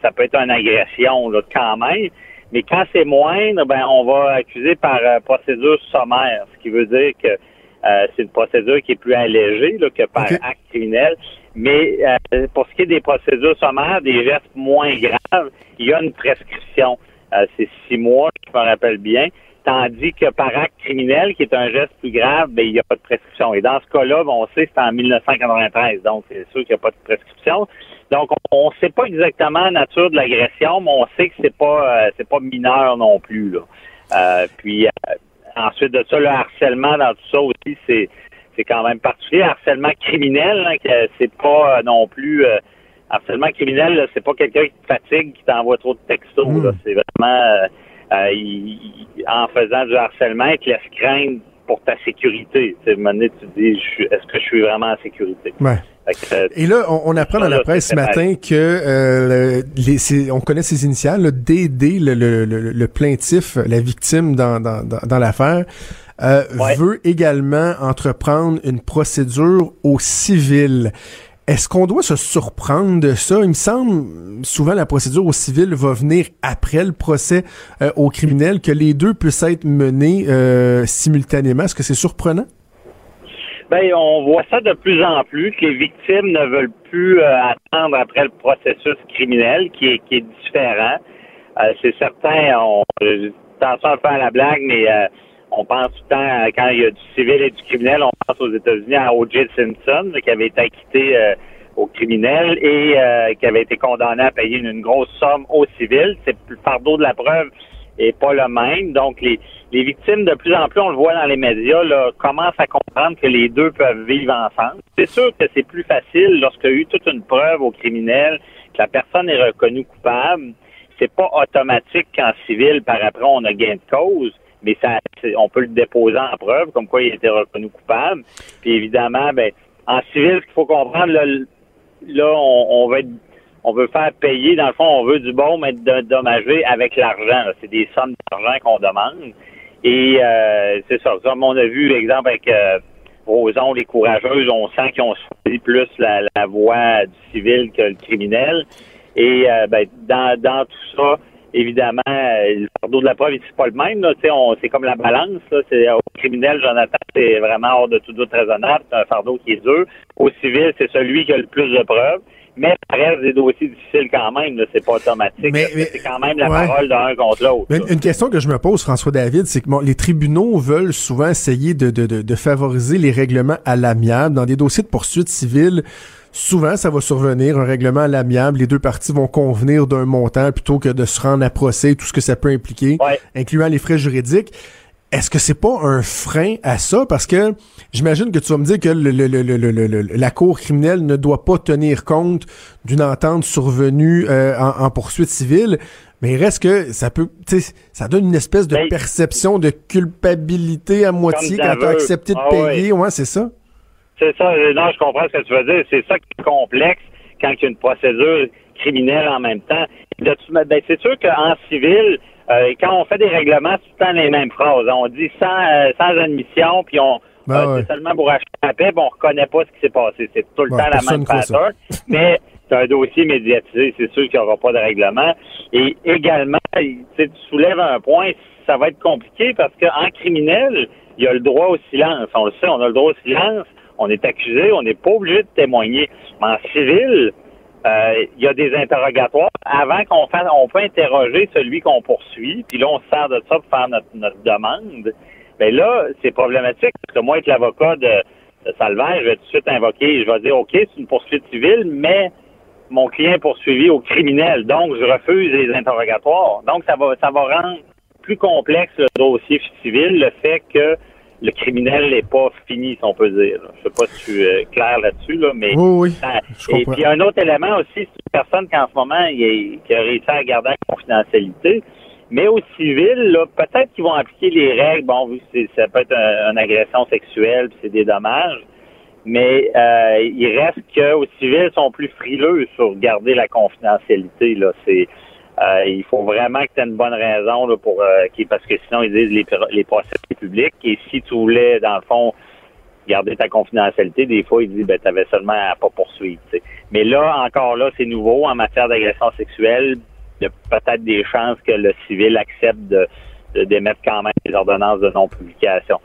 ça peut être une agression quand même. Mais quand c'est moindre, ben on va accuser par euh, procédure sommaire, ce qui veut dire que euh, c'est une procédure qui est plus allégée là, que par acte criminel. Mais euh, pour ce qui est des procédures sommaires, des gestes moins graves, il y a une prescription. Euh, c'est six mois, je me rappelle bien. Tandis que par acte criminel, qui est un geste plus grave, ben, il n'y a pas de prescription. Et dans ce cas-là, ben, on sait que c'est en 1993, donc c'est sûr qu'il n'y a pas de prescription. Donc, on ne sait pas exactement la nature de l'agression, mais on sait que c'est pas euh, c'est pas mineur non plus. Là. Euh, puis euh, ensuite de ça, le harcèlement dans tout ça aussi, c'est c'est quand même particulier. Harcèlement criminel, hein, que c'est pas euh, non plus euh, harcèlement criminel, là, c'est pas quelqu'un qui te fatigue, qui t'envoie trop de textos. Mm. là. C'est vraiment euh, il- en faisant du harcèlement, il te laisse craindre pour ta sécurité. Tu sais, à un moment donné, tu te dis, est-ce que je suis vraiment en sécurité? Ouais. Que, euh, Et là, on, on apprend dans la presse ce matin que euh, le- les, on connaît ses initiales, là, d'aider le, le, le, le plaintif, la victime dans, dans, dans, dans l'affaire, euh, Ouais. veut également entreprendre une procédure au civil. Est-ce qu'on doit se surprendre de ça? Il me semble, souvent, la procédure au civil va venir après le procès euh, au criminel, que les deux puissent être menés euh, simultanément. Est-ce que c'est surprenant? Ben, on voit ça de plus en plus, que les victimes ne veulent plus euh, attendre après le processus criminel, qui est, différent. C'est certain, on, attention à la blague, mais on pense tout le temps, quand il y a du civil et du criminel, on pense aux États-Unis à O.J. Simpson, qui avait été acquitté euh, au criminel et euh, qui avait été condamné à payer une, grosse somme au civil. C'est le fardeau de la preuve est pas le même. Donc, les, les victimes, de plus en plus, on le voit dans les médias, là, commencent à comprendre que les deux peuvent vivre ensemble. C'est sûr que c'est plus facile lorsqu'il y a eu toute une preuve au criminel, que la personne est reconnue coupable. C'est pas automatique qu'en civil, par après, on a gain de cause mais ça, on peut le déposer en preuve, comme quoi il été reconnu coupable. Puis évidemment, ben, en civil, ce qu'il faut comprendre, là, là on, on être on veut faire payer, dans le fond, on veut du bon, mais dommager avec l'argent. C'est des sommes d'argent qu'on demande. Et euh, c'est ça. Comme on a vu, exemple, avec euh, Roson, les courageuses, on sent qu'ils ont choisi plus la, la voie du civil que le criminel. Et euh, ben, dans, dans tout ça, évidemment, le fardeau de la preuve, c'est pas le même. C'est comme la balance. C'est au criminel, Jonathan, c'est vraiment hors de tout doute raisonnable. C'est un fardeau qui est dur. Au civil, c'est celui qui a le plus de preuves mais ça reste des dossiers difficiles quand même. C'est pas automatique. c'est quand même la parole d'un contre l'autre. Une, question que je me pose, François David, c'est que bon, les tribunaux veulent souvent essayer de, de, de, de favoriser les règlements à l'amiable. Dans des dossiers de poursuite civile, souvent ça va survenir, un règlement à l'amiable, les deux parties vont convenir d'un montant plutôt que de se rendre à procès, tout ce que ça peut impliquer, incluant les frais juridiques. Est-ce que c'est pas un frein à ça? Parce que j'imagine que tu vas me dire que le, la Cour criminelle ne doit pas tenir compte d'une entente survenue euh, en, poursuite civile, mais il reste que ça peut, ça donne une espèce de perception de culpabilité à moitié quand tu as accepté de ah payer. Ouais, c'est ça? C'est ça. Non, je comprends ce que tu veux dire. C'est ça qui est complexe quand il y a une procédure criminelle en même temps. Ben, c'est sûr qu'en civil, euh, quand on fait des règlements, c'est tout le temps les mêmes phrases. On dit sans, euh, sans admission, puis on ben euh, c'est seulement pour acheter la paix, on reconnaît pas ce qui s'est passé. C'est tout le temps la même pattern. mais c'est un dossier médiatisé, c'est sûr qu'il n'y aura pas de règlement. Et également, tu soulèves un point, ça va être compliqué parce qu'en criminel, il y a le droit au silence. On le sait, on a le droit au silence. On est accusé, on n'est pas obligé de témoigner. Mais en civil, euh, il y a des interrogatoires. Avant qu'on fasse, on peut interroger celui qu'on poursuit, puis là, on se sert de ça pour faire notre, demande. Mais là, c'est problématique, parce que moi, être l'avocat de, de Salvaire, je vais tout de suite invoquer, je vais dire, OK, c'est une poursuite civile, mais mon client est poursuivi au criminel, donc je refuse les interrogatoires. Donc, ça va, ça va rendre plus complexe le dossier civil, le fait que le criminel n'est pas fini, si on peut dire. Je sais pas si je suis euh, clair là-dessus, là, mais oui, oui. et puis un autre élément aussi, c'est une personne qui en ce moment il qui a réussi à garder la confidentialité. Mais au civil, là, peut-être qu'ils vont appliquer les règles. Bon, ça peut être une agression sexuelle, c'est des dommages. Mais euh, il reste qu'au civil, ils sont plus frileux sur garder la confidentialité. Là, c'est euh, il faut vraiment que tu aies une bonne raison là, pour euh, parce que sinon ils disent les, les procès publics. Et si tu voulais, dans le fond, garder ta confidentialité, des fois, ils disent ben tu seulement à pas poursuivre. Mais là, encore là, c'est nouveau en matière d'agression sexuelle. Il y a peut-être des chances que le civil accepte de d'émettre quand même des ordonnances de non-publication.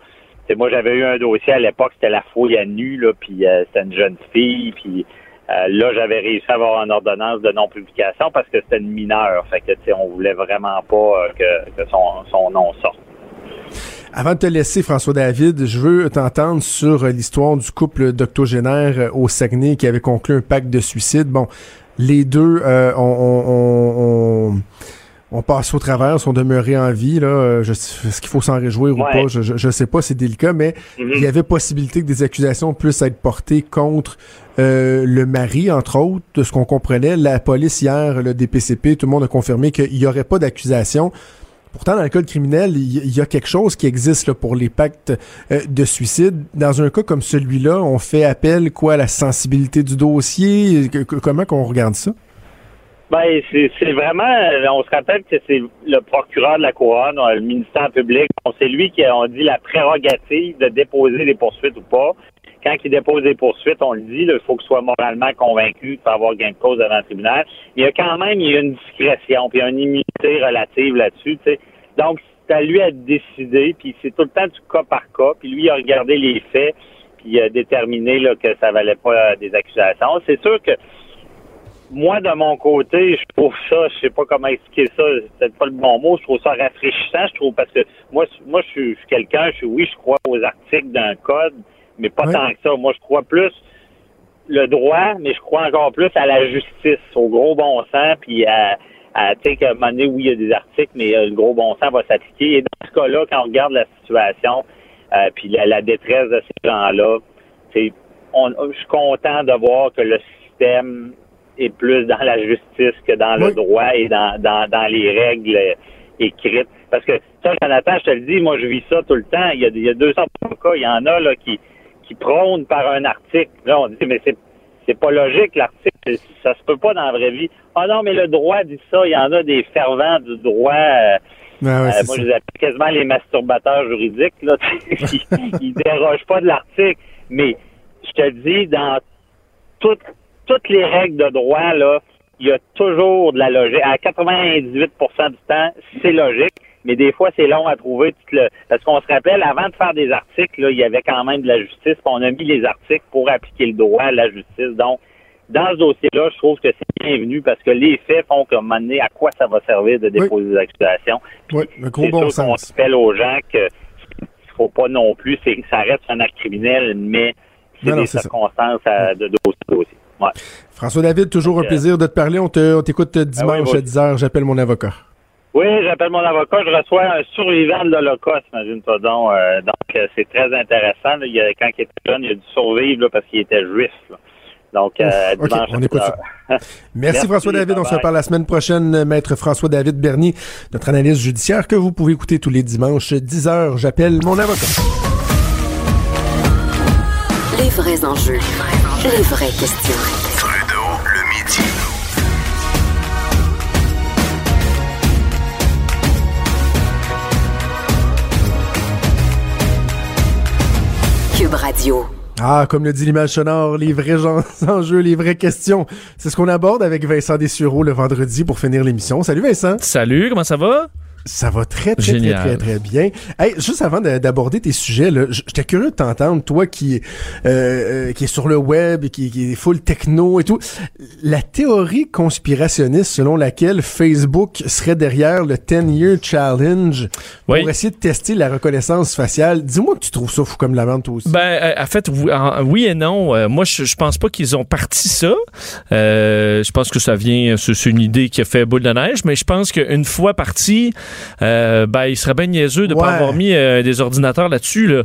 moi, j'avais eu un dossier à l'époque, c'était la fouille à nu, là, puis euh, c'était une jeune fille, puis euh, là, j'avais réussi à avoir une ordonnance de non-publication parce que c'était une mineure. Fait que, tu sais, on voulait vraiment pas euh, que, que son, nom sorte. Avant de te laisser, François David, je veux t'entendre sur l'histoire du couple d'octogénaires euh, au Saguenay qui avait conclu un pacte de suicide. Bon, les deux euh, ont, on passe au travers, sont demeurés en vie. Là, est-ce qu'il faut s'en réjouir ou pas? Je, je, sais pas, c'est délicat, mais mm-hmm. il y avait possibilité que des accusations puissent être portées contre euh, le mari, entre autres, de ce qu'on comprenait. La police hier, le DPCP, tout le monde a confirmé qu'il n'y aurait pas d'accusation. Pourtant, dans le code criminel, il y a quelque chose qui existe pour les pactes euh, de suicide. Dans un cas comme celui-là, on fait appel quoi à la sensibilité du dossier? Comment qu'on regarde ça? Ben, c'est vraiment, on se rappelle que c'est le procureur de la couronne, le ministère public, c'est lui qui a dit la prérogative de déposer des poursuites ou pas quand il dépose des poursuites, on le dit, il faut qu'il soit moralement convaincu de avoir gain de cause devant le tribunal. Il y a quand même il y a une discrétion, puis il y a une immunité relative là-dessus. Donc, c'est à lui à décider, puis c'est tout le temps du cas par cas, puis lui, il a regardé les faits, puis il a déterminé que ça valait pas des accusations. C'est sûr que moi, de mon côté, je trouve ça, je sais pas comment expliquer ça, c'est peut-être pas le bon mot, je trouve ça rafraîchissant, je trouve, parce que moi, moi, je suis, suis quelqu'un, je suis, oui, je crois aux articles d'un code, mais pas tant que ça. Moi, je crois plus le droit, mais je crois encore plus à la justice, au gros bon sens, puis à, à tu sais, qu'à un moment donné, oui, il y a des articles, mais euh, le gros bon sens va s'appliquer. Et dans ce cas-là, quand on regarde la situation, euh, puis la, la détresse de ces gens-là, c'est, on, je suis content de voir que le système est plus dans la justice que dans le droit et dans, dans, dans les règles écrites. Parce que ça, Jonathan, je te le dis, moi, je vis ça tout le temps. Il y a, il y a 200 cas, il y en a là qui, qui prônent par un article. Là, on dit, mais c'est c'est pas logique, l'article. Ça se peut pas dans la vraie vie. Ah non, mais le droit dit ça. Il y en a des fervents du droit. euh, Ah ouais, euh, moi, ça. je les appelle quasiment les masturbateurs juridiques. Là, <laughs> ils, ils dérogent pas de l'article. Mais je te dis, dans toutes, toutes les règles de droit, là, il y a toujours de la logique. À 98% du temps, c'est logique. Mais des fois, c'est long à trouver. le- Parce qu'on se rappelle, avant de faire des articles, là, il y avait quand même de la justice. puis on a mis les articles pour appliquer le droit à la justice. Donc, dans ce dossier-là, je trouve que c'est bienvenu parce que les faits font donné, à quoi ça va servir de déposer des accusations. Puis Oui, le gros bon sûr sens. rappelle aux gens que il faut pas non plus, c'est ça reste un acte criminel, mais c'est des circonstances à- de dossier à dossier. Ouais. François David, toujours un Ok. plaisir de te parler. On te- on t'écoute dimanche oui. à 10h. J'appelle mon avocat. Oui, j'appelle mon avocat, je reçois un survivant de l'Holocauste, imagine-toi donc. Euh, donc, euh, c'est très intéressant. là. Il y a- quand il était jeune, il a dû survivre là, parce qu'il était juif. là. Donc, euh, Ouf, ok, dimanche, on écoute ça. <laughs> Merci, Merci, François David. On se reparle la semaine prochaine. Maître François David Bernier, notre analyste judiciaire que vous pouvez écouter tous les dimanches 10h. J'appelle mon avocat. Les vrais enjeux. Les vraies questions. Radio. Ah, comme le dit l'image sonore, les vrais gens- <laughs> enjeux, les vraies questions. C'est ce qu'on aborde avec Vincent Dessureau le vendredi pour finir l'émission. Salut Vincent. Salut, comment ça va? Ça va très, très, Génial. très, très, très bien. Hey, juste avant de- d'aborder tes sujets, j'étais curieux de t'entendre, toi qui, euh, euh, qui est sur le web et qui, qui est full techno et tout. La théorie conspirationniste selon laquelle Facebook serait derrière le 10-year challenge pour Oui. essayer de tester la reconnaissance faciale. Dis-moi que tu trouves ça fou comme la vente, toi aussi. Ben, euh, en fait, oui, en- oui et non. Euh, moi, je, je pense pas qu'ils ont parti ça. Euh, je pense que ça vient, c'est une idée qui a fait boule de neige, mais je pense qu'une fois parti, euh, ben, il serait bien niaiseux de Ouais. pas avoir mis euh, des ordinateurs là-dessus, là,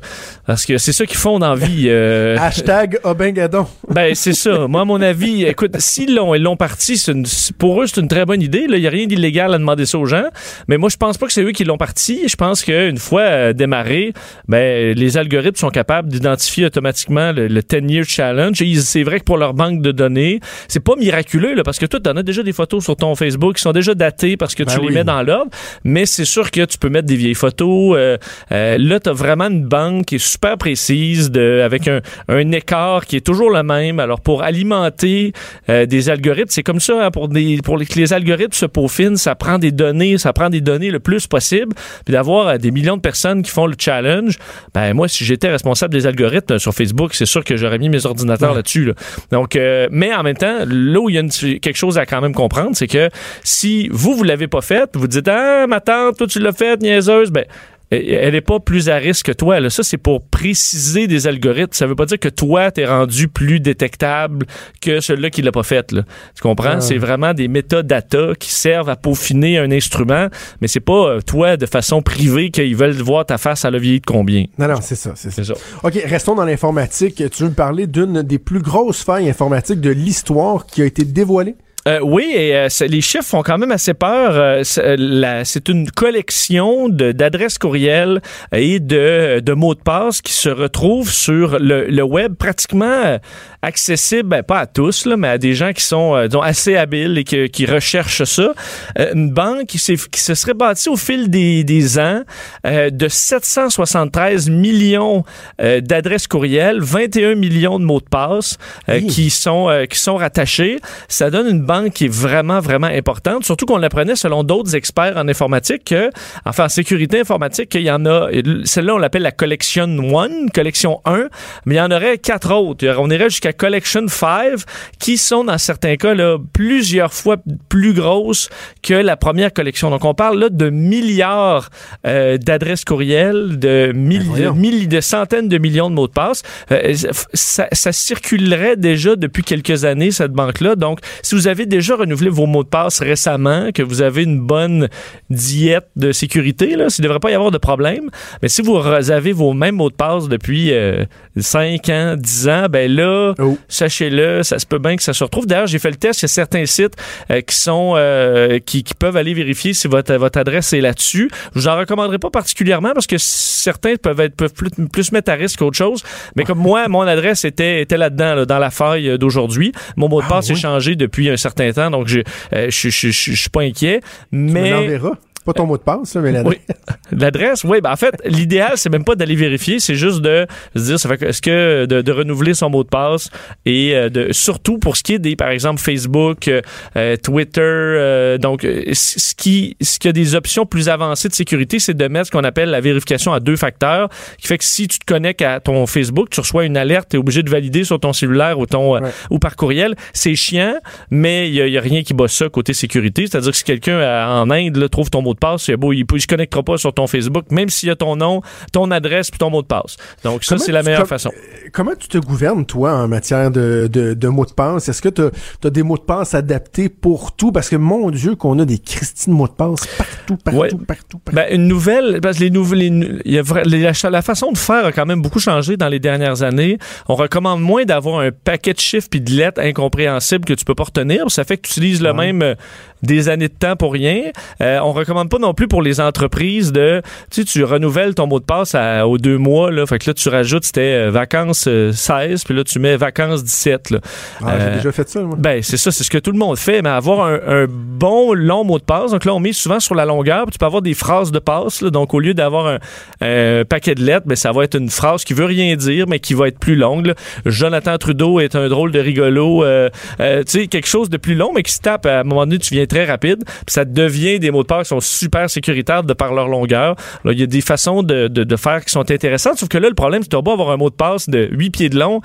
parce que c'est ça qu'ils font dans la vie. euh, <laughs> Hashtag Obingadon. Ben, c'est ça. Moi, à mon avis, écoute, s'ils l'ont, ils l'ont parti, c'est une- pour eux, c'est une très bonne idée. Il n'y a rien d'illégal à demander ça aux gens. Mais moi, je pense pas que c'est eux qui l'ont parti. Je pense qu'une fois euh, démarré, ben, les algorithmes sont capables d'identifier automatiquement le, le 10-year challenge. Et c'est vrai que pour leur banque de données, c'est pas miraculeux, là, parce que toi, t'en as déjà des photos sur ton Facebook qui sont déjà datées parce que Ben tu les oui. mets dans l'ordre. Mais c'est sûr que tu peux mettre des vieilles photos. Euh, euh, là, tu as vraiment une banque qui est super précise, de, avec un, un écart qui est toujours le même. Alors, pour alimenter euh, des algorithmes, c'est comme ça, hein, pour, des, pour les, que les algorithmes se peaufinent, ça prend des données, ça prend des données le plus possible. Puis d'avoir euh, des millions de personnes qui font le challenge, ben moi, si j'étais responsable des algorithmes sur Facebook, c'est sûr que j'aurais mis mes ordinateurs Ouais. là-dessus. là. Donc, euh, mais en même temps, là où il y a une- quelque chose à quand même comprendre, c'est que si vous, vous l'avez pas fait, vous dites, ah, ma tante, toi, tu l'as fait, niaiseuse, ben, elle n'est pas plus à risque que toi. Là. Ça, c'est pour préciser des algorithmes. Ça veut pas dire que toi, t'es rendu plus détectable que celui-là qui l'a pas fait. Là. Tu comprends? Ah. C'est vraiment des métadata qui servent à peaufiner un instrument, mais c'est pas euh, toi, de façon privée, qu'ils veulent voir ta face à la vieillie de combien. Non, non, c'est ça, c'est ça. C'est ça. OK, restons dans l'informatique. Tu veux me parler d'une des plus grosses failles informatiques de l'histoire qui a été dévoilée? Euh, oui, et euh, les chiffres font quand même assez peur. Euh, c'est une collection d'adresses courriels et de, de mots de passe qui se retrouvent sur le, le web pratiquement accessible, ben, pas à tous, là, mais à des gens qui sont euh, disons, assez habiles et que- qui recherchent ça. Euh, une banque qui, qui se serait bâtie au fil des, des ans euh, de 773 millions euh, d'adresses courriels, 21 millions de mots de passe euh, Hi. qui sont euh, qui sont rattachés. Ça donne une banque qui est vraiment, vraiment importante. Surtout qu'on l'apprenait selon d'autres experts en informatique, que, enfin en sécurité informatique, qu'il y en a. Celle-là, on l'appelle la Collection 1, Collection 1, mais il y en aurait quatre autres. On irait jusqu'à Collection 5, qui sont dans certains cas là, plusieurs fois plus grosses que la première collection. Donc on parle là de milliards euh, d'adresses courriels, de, Ben milliers, de centaines de millions de mots de passe. Euh, ça, ça circulerait déjà depuis quelques années, cette banque-là. Donc, si vous avez déjà renouvelé vos mots de passe récemment, que vous avez une bonne diète de sécurité, là, il ne devrait pas y avoir de problème. Mais si vous avez vos mêmes mots de passe depuis euh, 5 ans, 10 ans, ben là, Oh. sachez-le, ça se peut bien que ça se retrouve. D'ailleurs, j'ai fait le test. Il y a certains sites euh, qui sont euh, qui, qui peuvent aller vérifier si votre, votre adresse est là-dessus. Je vous en recommanderais pas particulièrement parce que certains peuvent être peuvent plus, plus mettre à risque qu'autre chose. Mais comme moi, mon adresse était, était là-dedans, là, dans la faille d'aujourd'hui. Mon mot de Ah, passe est changé depuis un certain temps, donc je euh, je je suis pas inquiet. Tu Mais. Pas ton mot de passe, là, mais l'adresse. oui. L'adresse, oui. Ben en fait, l'idéal, c'est même pas d'aller vérifier, c'est juste de se dire, ça fait est-ce que de, de renouveler son mot de passe et euh, de surtout pour ce qui est des, par exemple, Facebook, euh, euh, Twitter, euh, donc euh, ce qui, ce qui a des options plus avancées de sécurité, c'est de mettre ce qu'on appelle la vérification à deux facteurs, qui fait que si tu te connectes à ton Facebook, tu reçois une alerte, tu es obligé de valider sur ton cellulaire ou ton Ouais. ou par courriel. C'est chiant, mais il y, a- a rien qui bat ça côté sécurité. C'est-à-dire que si quelqu'un en Inde là, trouve ton mot de passe, il, beau, il se connectera pas sur ton Facebook, même s'il y a ton nom, ton adresse puis ton mot de passe. Donc ça, c'est la meilleure façon. Comment tu te gouvernes, toi, en matière de, de, de mots de passe? Est-ce que tu as, des mots de passe adaptés pour tout? Parce que, mon Dieu, qu'on a des Christines mots de passe partout, partout, Ouais. partout, partout. Ben, une nouvelle, parce que les nouvelles, les nu- il y a vra- les- la, la façon de faire a quand même beaucoup changé dans les dernières années. On recommande moins d'avoir un paquet de chiffres puis de lettres incompréhensibles que tu peux pas retenir. Ça fait que tu utilises le même euh, des années de temps pour rien. Euh, on recommande pas non plus pour les entreprises de, tu sais, tu renouvelles ton mot de passe à- aux deux mois, là. Fait que là, tu rajoutes, c'était euh, vacances euh, 16, puis là, tu mets vacances 17, là. Ah, j'ai euh, déjà fait ça, moi. Ben, c'est ça, c'est ce que tout le monde fait, mais avoir un, un bon long mot de passe. Donc là, on met souvent sur la longueur, puis tu peux avoir des phrases de passe. là. donc, au lieu d'avoir un, un paquet de lettres, ben, ça va être une phrase qui veut rien dire, mais qui va être plus longue. là. Jonathan Trudeau est un drôle de rigolo. euh, euh, tu sais, quelque chose de plus long, mais qui se tape. À un moment donné, tu viens très rapide, puis ça devient des mots de passe qui sont super sécuritaires de par leur longueur. Là, il y a des façons de, de, de faire qui sont intéressantes, sauf que là, le problème, c'est que tu vas avoir un mot de passe de 8 pieds de long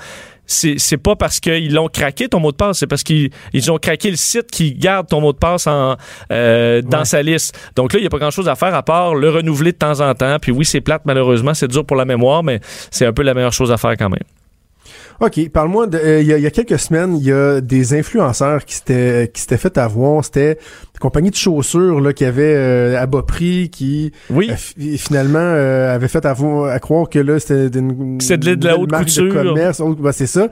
c'est c'est pas parce qu'ils l'ont craqué ton mot de passe, c'est parce qu'ils ils ont craqué le site qui garde ton mot de passe en euh, dans Ouais. sa liste. Donc là, il y a pas grand-chose à faire à part le renouveler de temps en temps. Puis oui, c'est plate malheureusement, c'est dur pour la mémoire, mais c'est un peu la meilleure chose à faire quand même. OK, parle-moi de. euh, Il y, a- y a quelques semaines, il y a des influenceurs qui s'étaient qui s'étaient fait avoir. C'était des compagnies de chaussures là, qui avaient euh, à bas prix, qui Oui. euh, fi- finalement euh, avaient fait avoir, à croire que là, c'était une, C'est de la- de la une haute marque couture. De commerce, ben, c'est ça. Euh,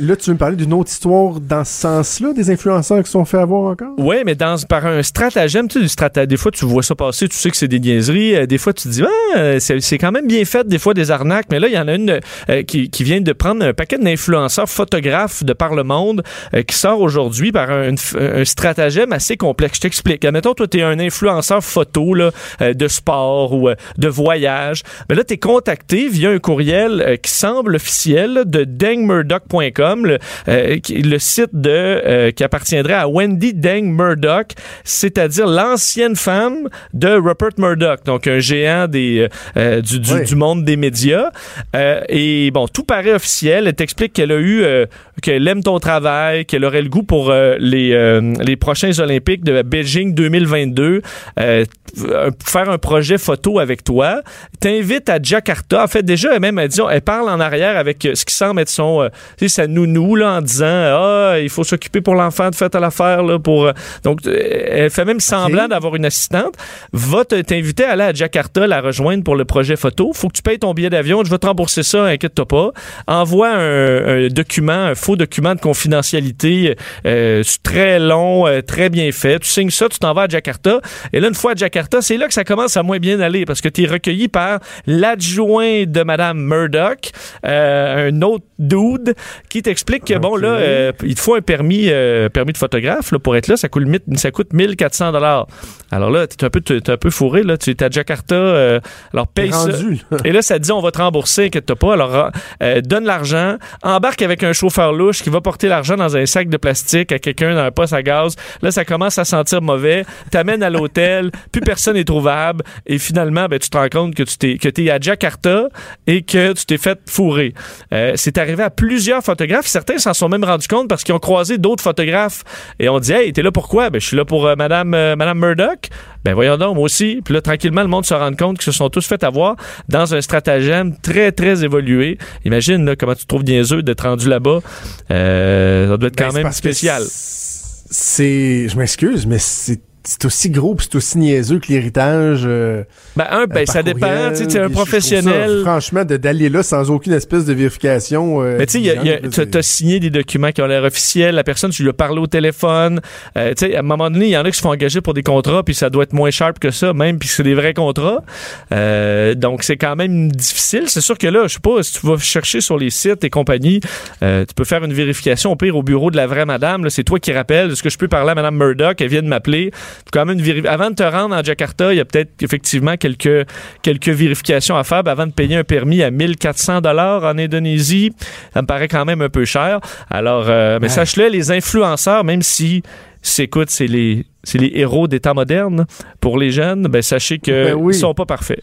Là, tu veux me parler d'une autre histoire dans ce sens-là, des influenceurs qui se sont fait avoir encore? Oui, mais dans, par un stratagème, tu sais, du strata- des fois, tu vois ça passer, tu sais que c'est des niaiseries. Des fois, tu te dis, ah, c'est c'est quand même bien fait, des fois, des arnaques. Mais là, il y en a une euh, qui, qui vient de prendre un paquet d'influenceurs photographes de par le monde euh, qui sort aujourd'hui par un, f- un stratagème assez complexe. Je t'explique. Admettons, toi, tu es un influenceur photo là, euh, de sport ou euh, de voyage. Mais là, tu es contacté via un courriel euh, qui semble officiel là, de dangmurdoch.com, le, euh, qui- le site de euh, qui appartiendrait à Wendy Dang Murdoch, c'est-à-dire l'ancienne femme de Rupert Murdoch, donc un géant des, euh, euh, du, du, monde des médias. Euh, et bon, tout paraît officiel. T'explique qu'elle a eu, euh, qu'elle aime ton travail, qu'elle aurait le goût pour euh, les, euh, les prochains Olympiques de Beijing 2022, euh, euh, faire un projet photo avec toi. T'invite à Jakarta. En fait, déjà, elle même, elle, dit, elle parle en arrière avec ce qui semble être son, tu sais, sa nounou, là, en disant, ah, il faut s'occuper pour l'enfant de fête à l'affaire, là, pour, donc, elle fait même semblant d'avoir une assistante. Va te- t'inviter à aller à Jakarta, la rejoindre pour le projet photo. Faut que tu payes ton billet d'avion. Je vais te rembourser ça, inquiète-toi pas. Envoie un, un document, un faux document de confidentialité euh, très long, euh, très bien fait. Tu signes ça, tu t'en vas à Jakarta. Et là, une fois à Jakarta, c'est là que ça commence à moins bien aller parce que tu es recueilli par l'adjoint de Madame Murdoch, euh, un autre dude, qui t'explique que, bon, là, euh, il te faut un permis, euh, permis de photographe là, pour être là. Ça coûte, ça coûte 1400 dollars. Alors là, t'es un peu, t'es un peu fourré, là. Tu es à Jakarta, euh, alors paye ça. Et là, ça te dit, on va te rembourser, inquiète-toi pas. Alors, euh, donne l'argent, embarque avec un chauffeur louche qui va porter l'argent dans un sac de plastique à quelqu'un dans un poste à gaz. Là, ça commence à sentir mauvais. T'amènes à l'hôtel, <laughs> plus personne n'est trouvable. Et finalement, ben, tu te rends compte que tu t'es, que t'es à Jakarta et que tu t'es fait fourrer. Euh, c'est arrivé à plusieurs photographes. Certains s'en sont même rendus compte parce qu'ils ont croisé d'autres photographes et on dit, hey, t'es là pourquoi? Ben, je suis là pour euh, Madame, euh, Madame Murdoch. Ben voyons donc, moi aussi. Puis là, tranquillement, le monde se rend compte qu'ils se sont tous fait avoir dans un stratagème très, très évolué. Imagine là, comment tu te trouves niaiseux d'être rendu là-bas. Euh, ça doit être Ben, quand même spécial. C'est. Je m'excuse, mais c'est. C'est aussi gros pis c'est aussi niaiseux que l'héritage. euh, Ben, un, ben, euh, ça par dépend. Tu sais, t'es un professionnel. ça, franchement, d'aller là sans aucune espèce de vérification. euh, Mais tu sais, il y a- il y a- diligente, t'as là, t'as signé des documents qui ont l'air officiels. La personne, tu lui as parlé au téléphone. Euh, tu sais, à un moment donné, il y en a qui se font engager pour des contrats, puis ça doit être moins sharp que ça, même, puis c'est des vrais contrats. Euh, donc, c'est quand même difficile. C'est sûr que là, je sais pas, si tu vas chercher sur les sites et compagnie, euh, tu peux faire une vérification au pire au bureau de la vraie madame. C'est toi qui rappelles. Est-ce que je peux parler à Madame Murdoch? Elle vient de m'appeler. Faut quand même une véri- Avant de te rendre en Jakarta, il y a peut-être effectivement quelques, quelques vérifications à faire. Ben, avant de payer un permis à 1400 dollars en Indonésie, ça me paraît quand même un peu cher. Alors, euh, mais Ouais. sache-le, les influenceurs, même si c'est écoute, c'est les c'est les héros des temps modernes pour les jeunes, ben sachez que Ben oui. ils sont pas parfaits.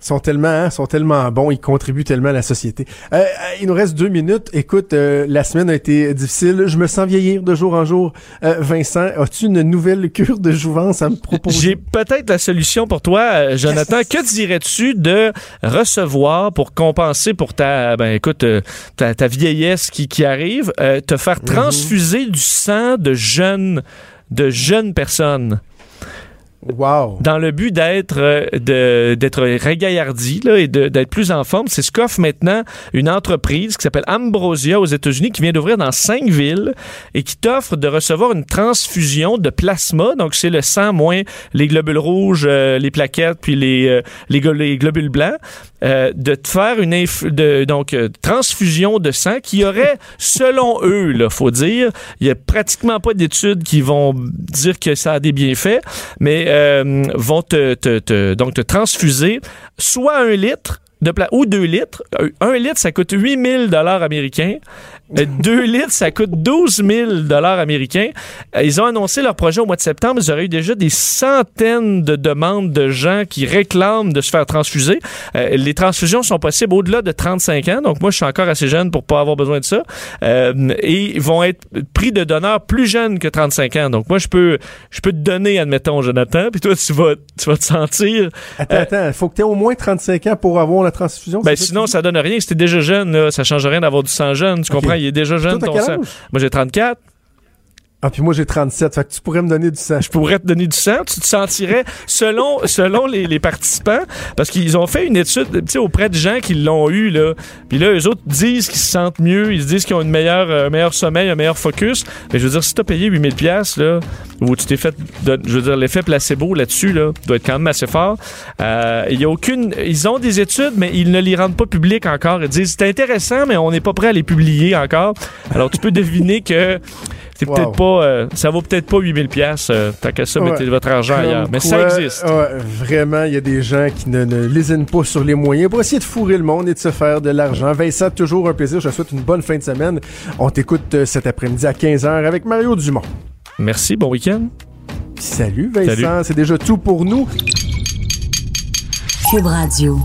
Sont tellement, hein, sont tellement bons, ils contribuent tellement à la société. Euh, euh, il nous reste deux minutes. Écoute, euh, la semaine a été difficile. Je me sens vieillir de jour en jour. Euh, Vincent, as-tu une nouvelle cure de jouvence à me proposer? J'ai peut-être la solution pour toi, euh, Jonathan. <laughs> Que dirais-tu de recevoir pour compenser pour ta, ben écoute, euh, ta, ta vieillesse qui, qui arrive, euh, te faire transfuser du sang de jeunes, de jeunes personnes? Wow. dans le but d'être euh, d'être régaillardi là, et d'être plus en forme, c'est ce qu'offre maintenant une entreprise qui s'appelle Ambrosia aux États-Unis qui vient d'ouvrir dans cinq villes et qui t'offre de recevoir une transfusion de plasma. Donc c'est le sang moins les globules rouges, euh, les plaquettes puis les euh, les, glo- les globules blancs, de te faire une de, donc transfusion de sang qui aurait <laughs> selon eux là, faut dire, il y a pratiquement pas d'études qui vont dire que ça a des bienfaits, mais euh, vont te, donc te transfuser soit un litre de pla- ou deux litres. Un- Un litre, ça coûte 8000 dollars américains. Euh, <laughs> Deux litres, ça coûte 12 000 dollars américains. Euh, Ils ont annoncé leur projet au mois de septembre. Ils auraient eu déjà des centaines de demandes de gens qui réclament de se faire transfuser. Euh, les transfusions sont possibles au-delà de 35 ans. Donc moi, je suis encore assez jeune pour pas avoir besoin de ça. Euh, et ils vont être pris de donneurs plus jeunes que 35 ans. Donc moi, je peux, je peux te donner, admettons, Jonathan. Puis toi, tu vas, tu vas te sentir Attends, attends, il faut que tu aies au moins 35 ans pour avoir la transfusion. ben sinon, ça donne rien. Si t'es déjà jeune, là, ça change rien d'avoir du sang jeune. Tu comprends? Il est déjà jeune, Toi, ton sang. Moi, j'ai 34. Ah, puis moi, j'ai 37. Fait que tu pourrais me donner du sang. Je pourrais te donner du sang. Tu te sentirais, selon, selon les, les participants, parce qu'ils ont fait une étude auprès de gens qui l'ont eu. Là. Puis là, eux autres disent qu'ils se sentent mieux. Ils se disent qu'ils ont une meilleure, euh, un meilleur sommeil, un meilleur focus. Mais je veux dire, si t'as payé 8000 pièces là, ou tu t'es fait, je veux dire, l'effet placebo là-dessus, là, doit être quand même assez fort. Euh, y a aucune, ils ont des études, mais ils ne les rendent pas publiques encore. Ils disent, c'est intéressant, mais on n'est pas prêt à les publier encore. Alors, tu peux deviner que c'est Wow. peut-être pas, euh, ça vaut peut-être pas 8000 pièces. euh, tant qu'à ça, Ouais. mettez votre argent Comme ailleurs. Mais quoi, ça existe. ouais, vraiment, il y a des gens qui ne, ne lésinent pas sur les moyens pour essayer de fourrer le monde et de se faire de l'argent. Vincent, toujours un plaisir. Je te souhaite une bonne fin de semaine. On t'écoute euh, cet après-midi à 15h avec Mario Dumont. Merci, bon week-end. Salut Vincent, Salut. c'est déjà tout pour nous. Cube Radio.